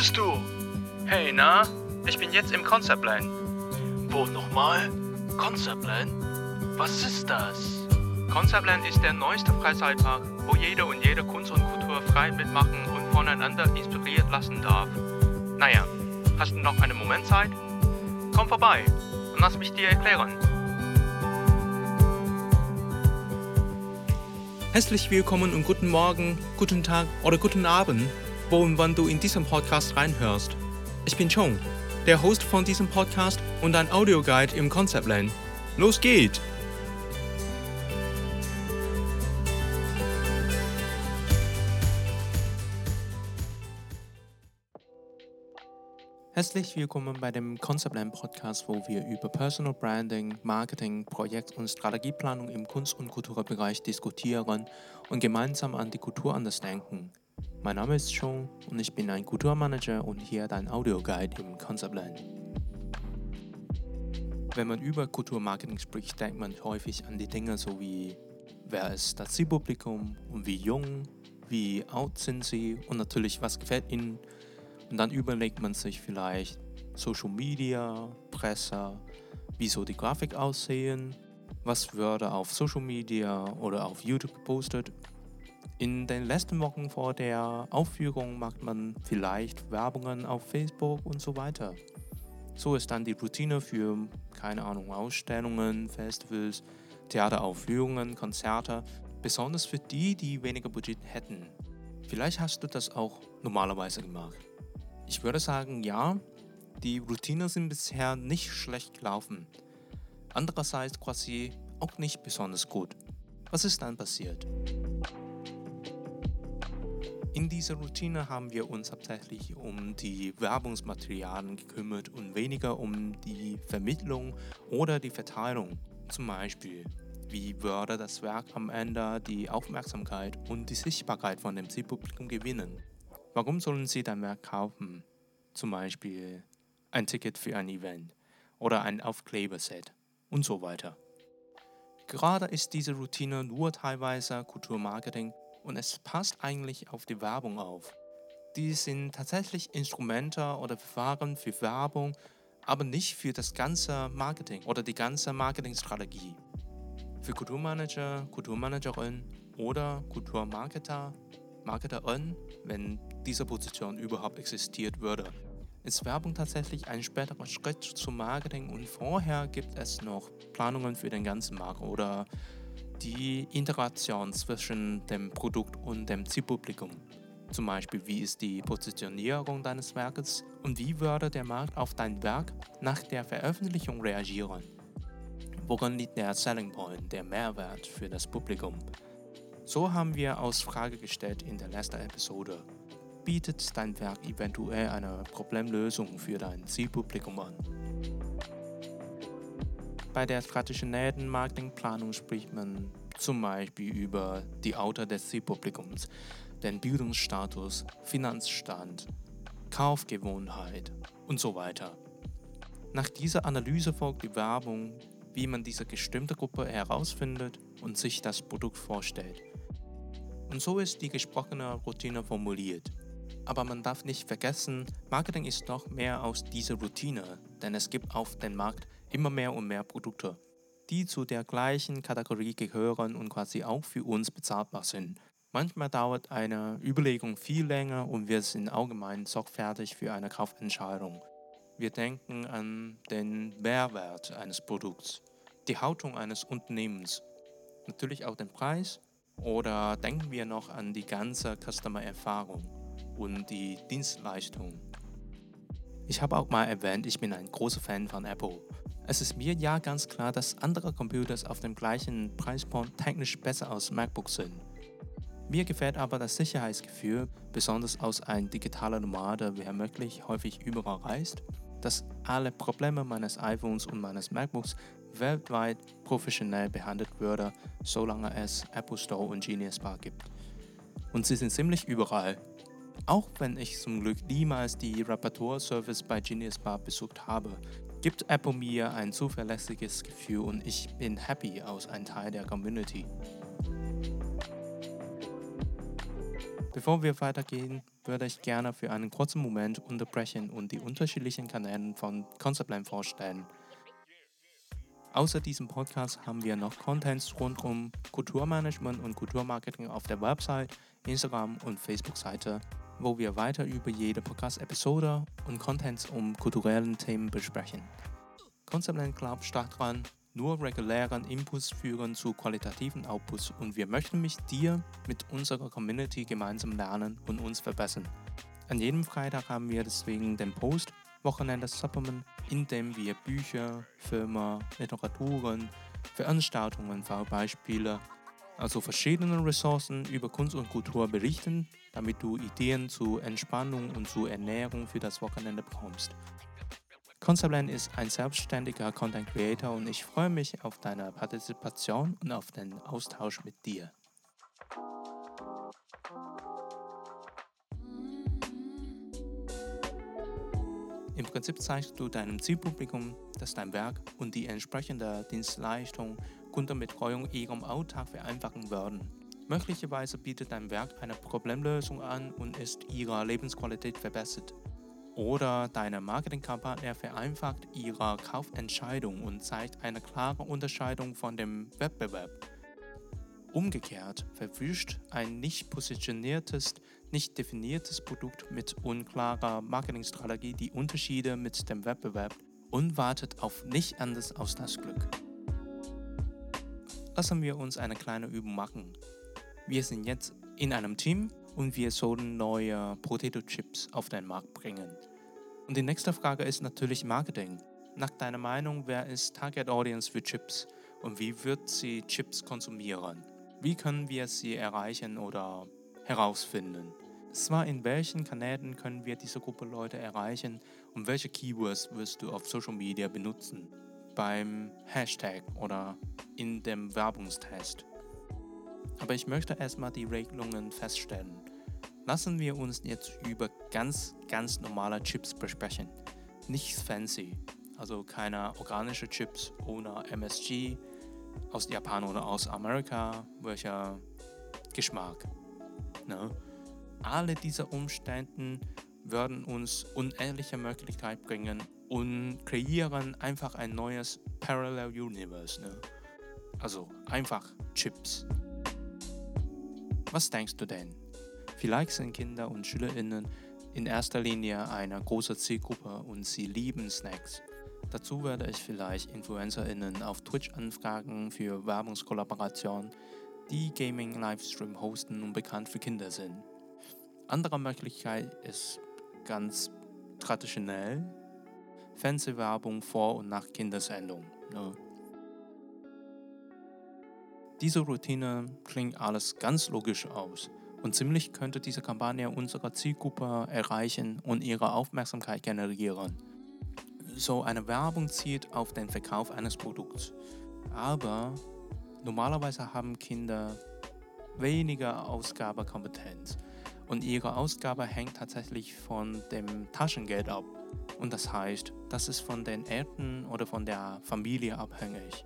bist du? Hey, na? Ich bin jetzt im Conceptland. Wo nochmal? Conceptland? Was ist das? Conceptland ist der neueste Freizeitpark, wo jeder und jede Kunst und Kultur frei mitmachen und voneinander inspiriert lassen darf. Naja, hast du noch einen Moment Zeit? Komm vorbei und lass mich dir erklären. Herzlich willkommen und guten Morgen, guten Tag oder guten Abend, wo und wann du in diesem Podcast reinhörst. Ich bin Chong, der Host von diesem Podcast und ein Audioguide im Conceptland. Los geht's! Herzlich willkommen bei dem Conceptland Podcast, wo wir über Personal Branding, Marketing, Projekt- und Strategieplanung im Kunst- und Kulturbereich diskutieren und gemeinsam an die Kultur anders denken. Mein Name ist Sean und ich bin ein Kulturmanager und hier dein Audioguide im Conceptland. Wenn man über Kulturmarketing spricht, denkt man häufig an die Dinge so wie wer ist das Zielpublikum und wie jung, wie alt sind sie und natürlich was gefällt ihnen und dann überlegt man sich vielleicht Social Media, Presse, wie soll die Grafik aussehen, was würde auf Social Media oder auf YouTube gepostet. In den letzten Wochen vor der Aufführung macht man vielleicht Werbungen auf Facebook und so weiter. So ist dann die Routine für, keine Ahnung, Ausstellungen, Festivals, Theateraufführungen, Konzerte, besonders für die, die weniger Budget hätten. Vielleicht hast du das auch normalerweise gemacht. Ich würde sagen, ja, die Routinen sind bisher nicht schlecht gelaufen. Andererseits quasi auch nicht besonders gut. Was ist dann passiert? In dieser Routine haben wir uns hauptsächlich um die Werbungsmaterialien gekümmert und weniger um die Vermittlung oder die Verteilung. Zum Beispiel, wie würde das Werk am Ende die Aufmerksamkeit und die Sichtbarkeit von dem Zielpublikum gewinnen? Warum sollen Sie dein Werk kaufen? Zum Beispiel ein Ticket für ein Event oder ein Aufkleberset und so weiter. Gerade ist diese Routine nur teilweise Kulturmarketing und es passt eigentlich auf die Werbung auf. Die sind tatsächlich Instrumente oder Verfahren für Werbung, aber nicht für das ganze Marketing oder die ganze Marketingstrategie. Für Kulturmanager, Kulturmanagerin oder Kulturmarketer Marketerin, wenn diese Position überhaupt existiert würde. Ist Werbung tatsächlich ein späterer Schritt zum Marketing und vorher gibt es noch Planungen für den ganzen Markt oder die Integration zwischen dem Produkt und dem Zielpublikum. Zum Beispiel, wie ist die Positionierung deines Werkes und wie würde der Markt auf dein Werk nach der Veröffentlichung reagieren? Worin liegt der Selling Point, der Mehrwert für das Publikum? So haben wir als Frage gestellt in der letzten Episode. Bietet dein Werk eventuell eine Problemlösung für dein Zielpublikum an? Bei der traditionellen Marketingplanung spricht man zum Beispiel über die Alter des Zielpublikums, den Bildungsstatus, Finanzstand, Kaufgewohnheit und so weiter. Nach dieser Analyse folgt die Werbung, wie man diese bestimmte Gruppe herausfindet und sich das Produkt vorstellt. Und so ist die gesprochene Routine formuliert. Aber man darf nicht vergessen, Marketing ist noch mehr aus dieser Routine, denn es gibt auf dem Markt immer mehr und mehr Produkte, die zu der gleichen Kategorie gehören und quasi auch für uns bezahlbar sind. Manchmal dauert eine Überlegung viel länger und wir sind allgemein sorgfältig für eine Kaufentscheidung. Wir denken an den Mehrwert eines Produkts, die Haltung eines Unternehmens, natürlich auch den Preis oder denken wir noch an die ganze Customer-Erfahrung und die Dienstleistung? Ich habe auch mal erwähnt, ich bin ein großer Fan von Apple. Es ist mir ja ganz klar, dass andere Computer auf dem gleichen Preispunkt technisch besser als MacBooks sind. Mir gefällt aber das Sicherheitsgefühl, besonders aus einem digitaler Nomade, wer möglich häufig überall reist, dass alle Probleme meines iPhones und meines MacBooks weltweit professionell behandelt würde, solange es Apple Store und Genius Bar gibt. Und sie sind ziemlich überall. Auch wenn ich zum Glück niemals die Reparaturservice bei Genius Bar besucht habe, gibt Apple mir ein zuverlässiges Gefühl und ich bin happy aus ein Teil der Community. Bevor wir weitergehen, würde ich gerne für einen kurzen Moment unterbrechen und die unterschiedlichen Kanäle von Conceptland vorstellen. Außer diesem Podcast haben wir noch Contents rund um Kulturmanagement und Kulturmarketing auf der Website, Instagram und Facebook-Seite, wo wir weiter über jede Podcast-Episode und Contents um kulturellen Themen besprechen. Conceptland glaubt stark daran, nur regulären Inputs führen zu qualitativen Outputs und wir möchten mit dir, mit unserer Community gemeinsam lernen und uns verbessern. An jedem Freitag haben wir deswegen den Post Wochenende Supplement, in dem wir Bücher, Filme, Literaturen, Veranstaltungen, Beispiele, also verschiedene Ressourcen über Kunst und Kultur berichten, damit du Ideen zu Entspannung und zu Ernährung für das Wochenende bekommst. Conceptland ist ein selbstständiger Content Creator und ich freue mich auf deine Partizipation und auf den Austausch mit dir. Im Prinzip zeigst du deinem Zielpublikum, dass dein Werk und die entsprechende Dienstleistung Kundenbetreuung ihrem Alltag vereinfachen werden. Möglicherweise bietet dein Werk eine Problemlösung an und ist ihre Lebensqualität verbessert. Oder deine Marketingkampagne vereinfacht ihre Kaufentscheidung und zeigt eine klare Unterscheidung von dem Wettbewerb. Umgekehrt verwischt ein nicht positioniertes nicht definiertes Produkt mit unklarer Marketingstrategie die Unterschiede mit dem Wettbewerb und wartet auf nicht anders als das Glück. Lassen wir uns eine kleine Übung machen. Wir sind jetzt in einem Team und wir sollen neue Potato Chips auf den Markt bringen. Und die nächste Frage ist natürlich Marketing. Nach deiner Meinung, wer ist Target Audience für Chips und wie wird sie Chips konsumieren? Wie können wir sie erreichen oder herausfinden. Zwar in welchen Kanälen können wir diese Gruppe Leute erreichen und welche Keywords wirst du auf Social Media benutzen? Beim Hashtag oder in dem Werbungstest. Aber ich möchte erstmal die Regelungen feststellen. Lassen wir uns jetzt über ganz, ganz normale Chips besprechen. Nichts fancy, also keine organischen Chips ohne MSG aus Japan oder aus Amerika, welcher Geschmack. Ne? Alle diese Umstände würden uns unendliche Möglichkeiten bringen und kreieren einfach ein neues Parallel Universe. Ne? Also einfach Chips. Was denkst du denn? Vielleicht sind Kinder und SchülerInnen in erster Linie eine große Zielgruppe und sie lieben Snacks. Dazu werde ich vielleicht InfluencerInnen auf Twitch anfragen für Werbungskollaboration die Gaming-Livestream hosten und bekannt für Kinder sind. Andere Möglichkeit ist ganz traditionell Fernsehwerbung vor und nach Kindersendung. Ne? Diese Routine klingt alles ganz logisch aus und ziemlich könnte diese Kampagne unsere Zielgruppe erreichen und ihre Aufmerksamkeit generieren. So eine Werbung zielt auf den Verkauf eines Produkts. Aber Normalerweise haben Kinder weniger Ausgabekompetenz und ihre Ausgabe hängt tatsächlich von dem Taschengeld ab. Und das heißt, das ist von den Eltern oder von der Familie abhängig.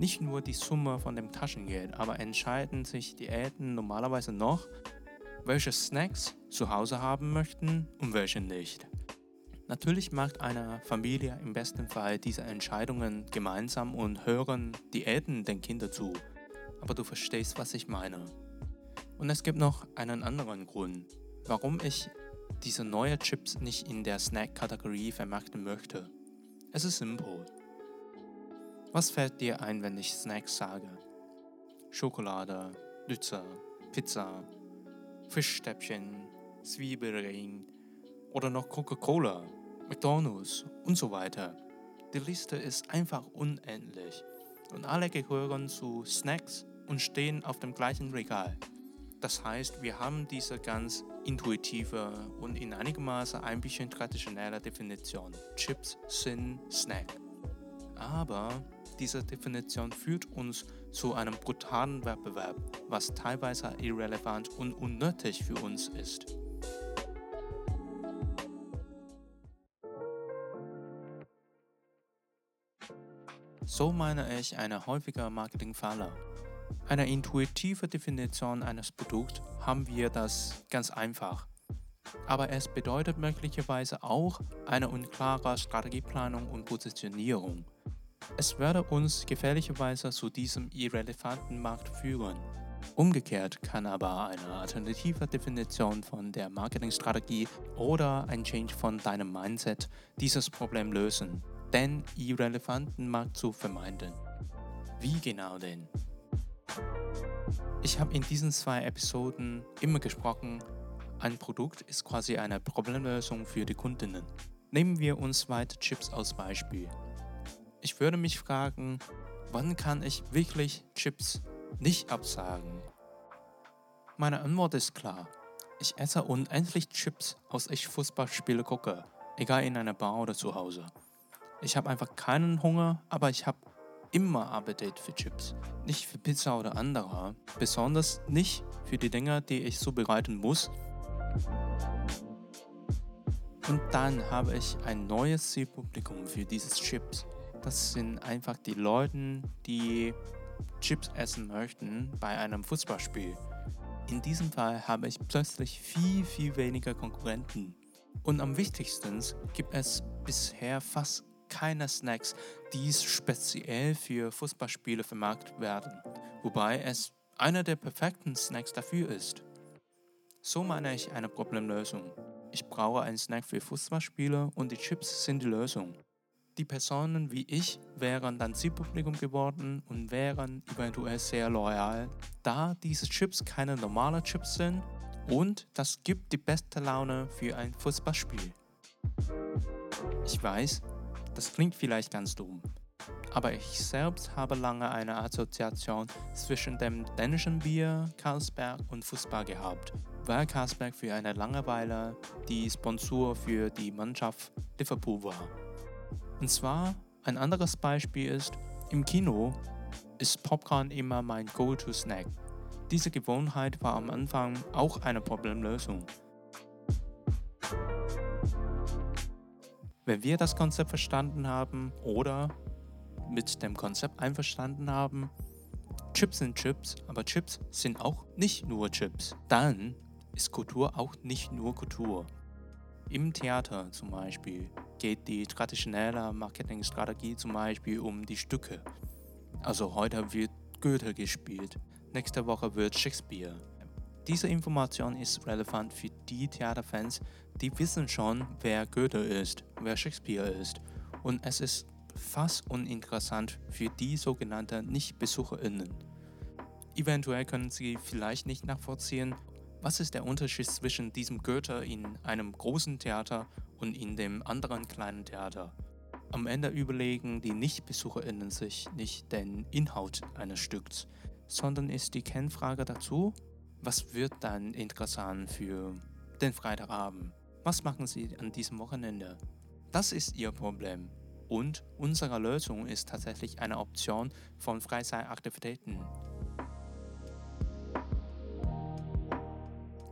Nicht nur die Summe von dem Taschengeld, aber entscheiden sich die Eltern normalerweise noch, welche Snacks zu Hause haben möchten und welche nicht. Natürlich macht eine Familie im besten Fall diese Entscheidungen gemeinsam und hören die Eltern den Kindern zu. Aber du verstehst, was ich meine. Und es gibt noch einen anderen Grund, warum ich diese neuen Chips nicht in der Snack-Kategorie vermarkten möchte. Es ist simpel. Was fällt dir ein, wenn ich Snacks sage? Schokolade, Lützer, Pizza, Fischstäbchen, Zwiebelring oder noch Coca-Cola. McDonald's und so weiter. Die Liste ist einfach unendlich und alle gehören zu Snacks und stehen auf dem gleichen Regal. Das heißt, wir haben diese ganz intuitive und in einigem Maße ein bisschen traditionelle Definition. Chips sind Snack. Aber diese Definition führt uns zu einem brutalen Wettbewerb, was teilweise irrelevant und unnötig für uns ist. So meine ich eine häufige Marketingfalle. Eine intuitive Definition eines Produkts haben wir das ganz einfach. Aber es bedeutet möglicherweise auch eine unklare Strategieplanung und Positionierung. Es werde uns gefährlicherweise zu diesem irrelevanten Markt führen. Umgekehrt kann aber eine alternative Definition von der Marketingstrategie oder ein Change von deinem Mindset dieses Problem lösen, den irrelevanten Markt zu vermeiden. Wie genau denn? Ich habe in diesen zwei Episoden immer gesprochen, ein Produkt ist quasi eine Problemlösung für die Kundinnen. Nehmen wir uns weiter Chips als Beispiel. Ich würde mich fragen, wann kann ich wirklich Chips nicht absagen? Meine Antwort ist klar. Ich esse unendlich Chips, aus ich Fußballspiele gucke, egal in einer Bar oder zu Hause. Ich habe einfach keinen Hunger, aber ich habe immer Appetit für Chips. Nicht für Pizza oder andere, besonders nicht für die Dinge, die ich zubereiten muss. Und dann habe ich ein neues Zielpublikum für dieses Chips. Das sind einfach die Leute, die Chips essen möchten bei einem Fußballspiel. In diesem Fall habe ich plötzlich viel, viel weniger Konkurrenten. Und am wichtigsten gibt es bisher fast keine Snacks, die speziell für Fußballspiele vermarktet werden, wobei es einer der perfekten Snacks dafür ist. So meine ich eine Problemlösung. Ich brauche einen Snack für Fußballspiele und die Chips sind die Lösung. Die Personen wie ich wären dann Zielpublikum geworden und wären eventuell sehr loyal, da diese Chips keine normalen Chips sind und das gibt die beste Laune für ein Fußballspiel. Ich weiß, das klingt vielleicht ganz dumm, aber ich selbst habe lange eine Assoziation zwischen dem dänischen Bier, Carlsberg und Fußball gehabt, weil Carlsberg für eine lange Weile die Sponsor für die Mannschaft Liverpool war. Und zwar ein anderes Beispiel ist, im Kino ist Popcorn immer mein Go-To-Snack. Diese Gewohnheit war am Anfang auch eine Problemlösung. Wenn wir das Konzept verstanden haben oder mit dem Konzept einverstanden haben, Chips sind Chips, aber Chips sind auch nicht nur Chips, dann ist Kultur auch nicht nur Kultur. Im Theater zum Beispiel geht die traditionelle Marketingstrategie zum Beispiel um die Stücke. Also heute wird Goethe gespielt, nächste Woche wird Shakespeare. Diese Information ist relevant für die Theaterfans, die wissen schon, wer Goethe ist, wer Shakespeare ist. Und es ist fast uninteressant für die sogenannten Nicht-BesucherInnen. Eventuell können sie vielleicht nicht nachvollziehen, was ist der Unterschied zwischen diesem Goethe in einem großen Theater und in dem anderen kleinen Theater. Am Ende überlegen die Nicht-BesucherInnen sich nicht den Inhalt eines Stücks, sondern ist die Kennfrage dazu, was wird dann interessant für den Freitagabend? Was machen Sie an diesem Wochenende? Das ist Ihr Problem. Und unsere Lösung ist tatsächlich eine Option von Freizeitaktivitäten.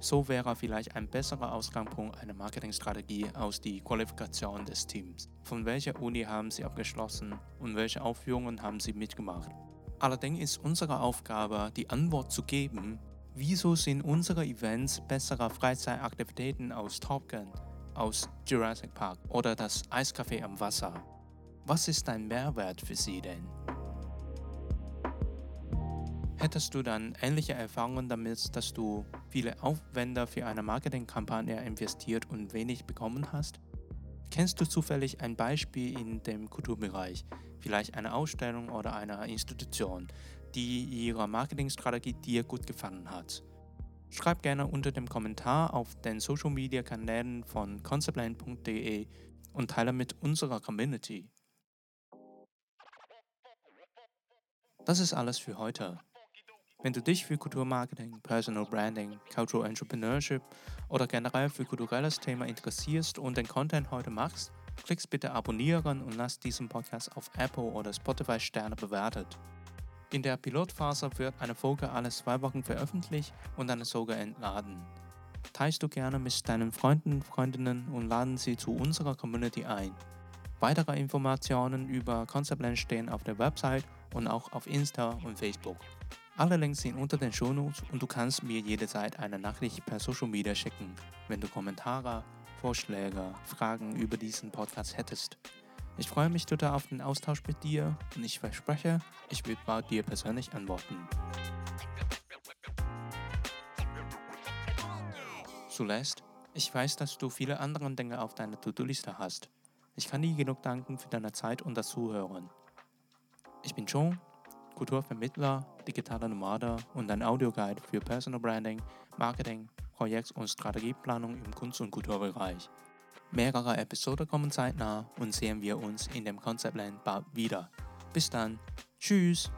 So wäre vielleicht ein besserer Ausgangspunkt eine Marketingstrategie aus die Qualifikation des Teams. Von welcher Uni haben Sie abgeschlossen und welche Aufführungen haben Sie mitgemacht? Allerdings ist unsere Aufgabe, die Antwort zu geben, Wieso sind unsere Events bessere Freizeitaktivitäten aus Top Gun, aus Jurassic Park oder das Eiscafé am Wasser? Was ist dein Mehrwert für sie denn? Hättest du dann ähnliche Erfahrungen damit, dass du viele Aufwender für eine Marketingkampagne investiert und wenig bekommen hast? Kennst du zufällig ein Beispiel in dem Kulturbereich, vielleicht eine Ausstellung oder eine Institution, die ihre Marketingstrategie dir gut gefallen hat. Schreib gerne unter dem Kommentar auf den Social Media Kanälen von conceptland.de und teile mit unserer Community. Das ist alles für heute. Wenn du dich für Kulturmarketing, Personal Branding, Cultural Entrepreneurship oder generell für kulturelles Thema interessierst und den Content heute machst, klickst bitte abonnieren und lass diesen Podcast auf Apple oder Spotify Sterne bewertet. In der Pilotphase wird eine Folge alle zwei Wochen veröffentlicht und eine Folge entladen. Teilst du gerne mit deinen Freunden, Freundinnen und laden sie zu unserer Community ein. Weitere Informationen über Conceptland stehen auf der Website und auch auf Insta und Facebook. Alle Links sind unter den Shownotes und du kannst mir jederzeit eine Nachricht per Social Media schicken, wenn du Kommentare, Vorschläge, Fragen über diesen Podcast hättest. Ich freue mich total auf den Austausch mit dir und ich verspreche, ich werde bald dir persönlich antworten. Zuletzt, ich weiß, dass du viele andere Dinge auf deiner To-Do-Liste hast. Ich kann nie genug danken für deine Zeit und das Zuhören. Ich bin John, Kulturvermittler, digitaler Nomade und ein Audioguide für Personal Branding, Marketing, Projekt- und Strategieplanung im Kunst- und Kulturbereich. Mehrere Episoden kommen zeitnah und sehen wir uns in dem Conceptland bald wieder. Bis dann. Tschüss.